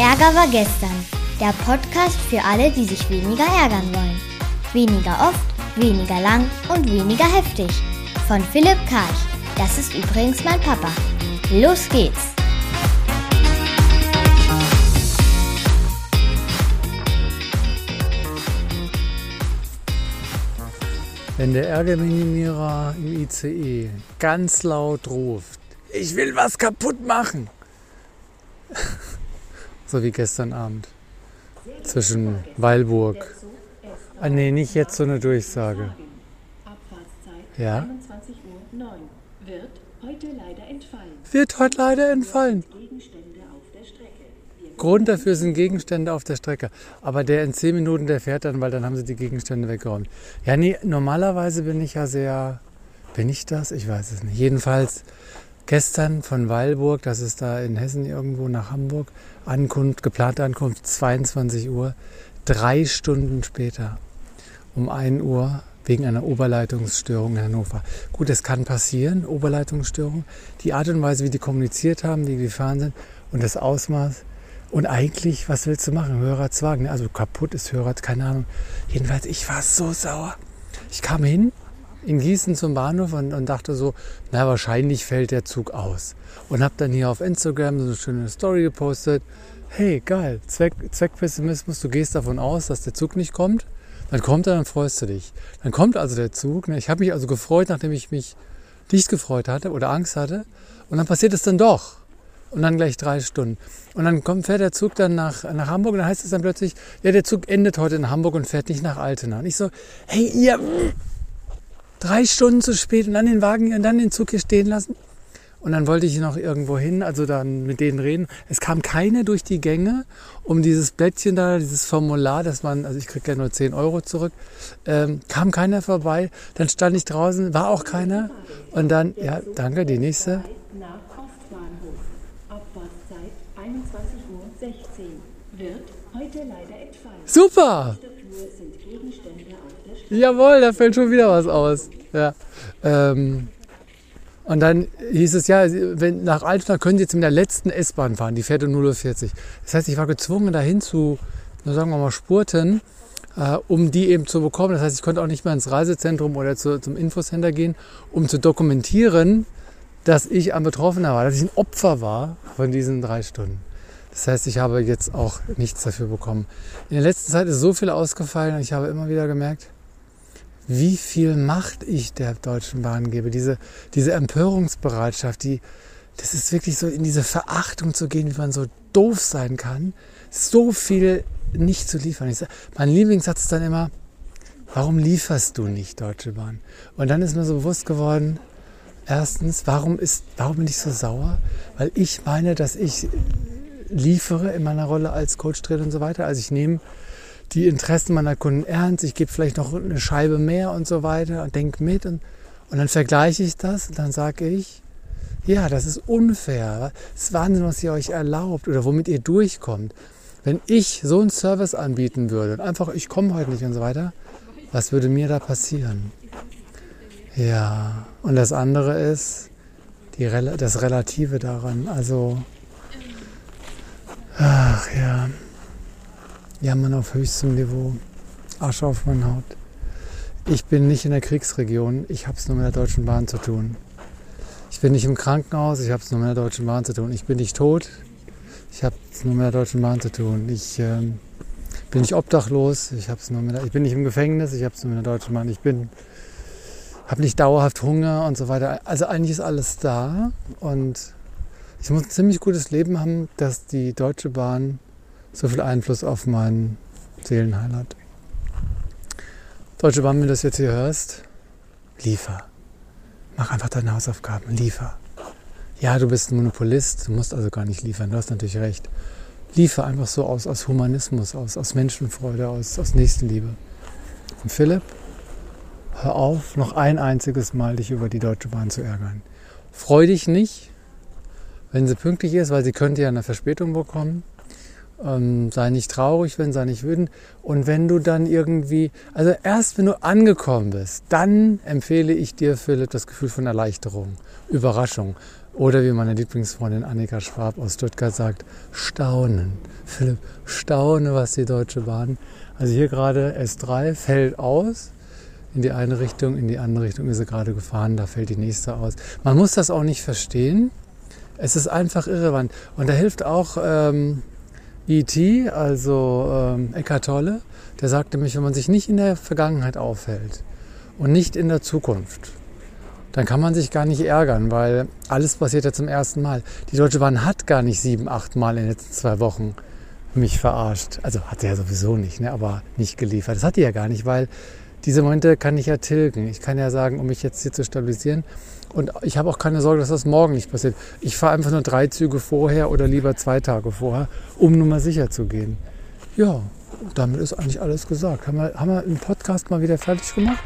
Ärger war gestern. Der Podcast für alle, die sich weniger ärgern wollen. Weniger oft, weniger lang und weniger heftig. Von Philipp Karch. Das ist übrigens mein Papa. Los geht's! Wenn der Ärgerminimierer im ICE ganz laut ruft, ich will was kaputt machen. So wie gestern Abend zwischen Weilburg. Ah nee, nicht jetzt so eine Durchsage. Ja? Wird heute leider entfallen. Grund dafür sind Gegenstände auf der Strecke. Aber der in zehn Minuten, der fährt dann, weil dann haben sie die Gegenstände weggeräumt. Ja, nee, normalerweise bin ich ja sehr. Bin ich das? Ich weiß es nicht. Jedenfalls gestern von Weilburg, das ist da in Hessen irgendwo nach Hamburg, Ankunft, geplante Ankunft 22 Uhr, drei Stunden später, um 1 Uhr, wegen einer Oberleitungsstörung in Hannover. Gut, es kann passieren, Oberleitungsstörung. Die Art und Weise, wie die kommuniziert haben, wie die gefahren sind und das Ausmaß, und eigentlich, was willst du machen? Hörradswagen. Also kaputt ist Hörrad, keine Ahnung. Jedenfalls, ich war so sauer. Ich kam hin in Gießen zum Bahnhof und, und dachte so, na wahrscheinlich fällt der Zug aus. Und habe dann hier auf Instagram so eine schöne Story gepostet. Hey, geil, Zweck, Zweckpessimismus, du gehst davon aus, dass der Zug nicht kommt. Dann kommt er, dann freust du dich. Dann kommt also der Zug. Ne? Ich habe mich also gefreut, nachdem ich mich nicht gefreut hatte oder Angst hatte. Und dann passiert es dann doch und dann gleich drei Stunden. Und dann kommt, fährt der Zug dann nach, nach Hamburg und dann heißt es dann plötzlich, ja, der Zug endet heute in Hamburg und fährt nicht nach Altena. Und ich so, hey, ihr, drei Stunden zu spät und dann den Wagen und dann den Zug hier stehen lassen. Und dann wollte ich noch irgendwo hin, also dann mit denen reden. Es kam keiner durch die Gänge, um dieses Blättchen da, dieses Formular, dass man, also ich kriege ja nur 10 Euro zurück, ähm, kam keiner vorbei. Dann stand ich draußen, war auch keiner. Und dann, ja, danke, die nächste. Super! Jawohl, da fällt schon wieder was aus. Ja. Ähm, und dann hieß es ja, wenn, nach Altona können Sie jetzt mit der letzten S-Bahn fahren, die fährt um 0.40 Uhr. Das heißt, ich war gezwungen, dahin zu, sagen wir mal, spurten, äh, um die eben zu bekommen. Das heißt, ich konnte auch nicht mehr ins Reisezentrum oder zu, zum Infocenter gehen, um zu dokumentieren, dass ich ein Betroffener war, dass ich ein Opfer war von diesen drei Stunden. Das heißt, ich habe jetzt auch nichts dafür bekommen. In der letzten Zeit ist so viel ausgefallen und ich habe immer wieder gemerkt, wie viel Macht ich der Deutschen Bahn gebe. Diese, diese Empörungsbereitschaft, die, das ist wirklich so in diese Verachtung zu gehen, wie man so doof sein kann, so viel nicht zu liefern. Ich, mein Lieblingssatz ist dann immer, warum lieferst du nicht, Deutsche Bahn? Und dann ist mir so bewusst geworden, erstens, warum, ist, warum bin ich so sauer? Weil ich meine, dass ich liefere in meiner Rolle als Coach, Trainer und so weiter. Also ich nehme die Interessen meiner Kunden ernst, ich gebe vielleicht noch eine Scheibe mehr und so weiter und denke mit und, und dann vergleiche ich das und dann sage ich, ja, das ist unfair. Es ist Wahnsinn, was ihr euch erlaubt oder womit ihr durchkommt. Wenn ich so einen Service anbieten würde und einfach, ich komme heute nicht und so weiter, was würde mir da passieren? Ja, und das andere ist die, das Relative daran. Also Ach ja. Jammern auf höchstem Niveau. Asche auf meine Haut. Ich bin nicht in der Kriegsregion. Ich habe es nur mit der Deutschen Bahn zu tun. Ich bin nicht im Krankenhaus. Ich habe es nur mit der Deutschen Bahn zu tun. Ich bin nicht tot. Ich habe es nur mit der Deutschen Bahn zu tun. Ich ähm, bin nicht obdachlos. Ich habe es nur mit der, Ich bin nicht im Gefängnis. Ich habe es nur mit der Deutschen Bahn. Ich bin habe nicht dauerhaft Hunger und so weiter. Also eigentlich ist alles da und ich muss ein ziemlich gutes Leben haben, dass die Deutsche Bahn so viel Einfluss auf meinen Seelenheil hat. Deutsche Bahn, wenn du das jetzt hier hörst, liefer. Mach einfach deine Hausaufgaben, liefer. Ja, du bist ein Monopolist, du musst also gar nicht liefern, du hast natürlich recht. Liefer einfach so aus, aus Humanismus, aus, aus Menschenfreude, aus, aus Nächstenliebe. Und Philipp, hör auf, noch ein einziges Mal dich über die Deutsche Bahn zu ärgern. Freu dich nicht, wenn sie pünktlich ist, weil sie könnte ja eine Verspätung bekommen. Ähm, sei nicht traurig, wenn sei nicht wütend. Und wenn du dann irgendwie, also erst wenn du angekommen bist, dann empfehle ich dir, Philipp, das Gefühl von Erleichterung, Überraschung. Oder wie meine Lieblingsfreundin Annika Schwab aus Stuttgart sagt, staunen. Philipp, staune, was die Deutsche Bahn. Also hier gerade S3 fällt aus. In die eine Richtung, in die andere Richtung ist sie gerade gefahren, da fällt die nächste aus. Man muss das auch nicht verstehen. Es ist einfach irrelevant. Und da hilft auch ähm, E.T., also ähm, Eckart Tolle, der sagt nämlich, wenn man sich nicht in der Vergangenheit aufhält und nicht in der Zukunft, dann kann man sich gar nicht ärgern, weil alles passiert ja zum ersten Mal. Die Deutsche Bahn hat gar nicht sieben, acht Mal in den letzten zwei Wochen mich verarscht. Also hat sie ja sowieso nicht, ne? aber nicht geliefert. Das hat die ja gar nicht, weil diese Momente kann ich ja tilgen. Ich kann ja sagen, um mich jetzt hier zu stabilisieren. Und ich habe auch keine Sorge, dass das morgen nicht passiert. Ich fahre einfach nur drei Züge vorher oder lieber zwei Tage vorher, um nur mal sicher zu gehen. Ja, damit ist eigentlich alles gesagt. Haben wir, haben wir den Podcast mal wieder fertig gemacht?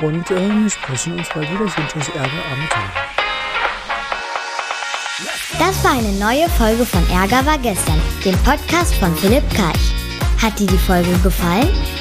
Und äh, wir sprechen uns bald wieder. Ich wünsche euch Ärger, arme Tage. Das war eine neue Folge von Ärger war gestern, dem Podcast von Philipp Karch. Hat dir die Folge gefallen?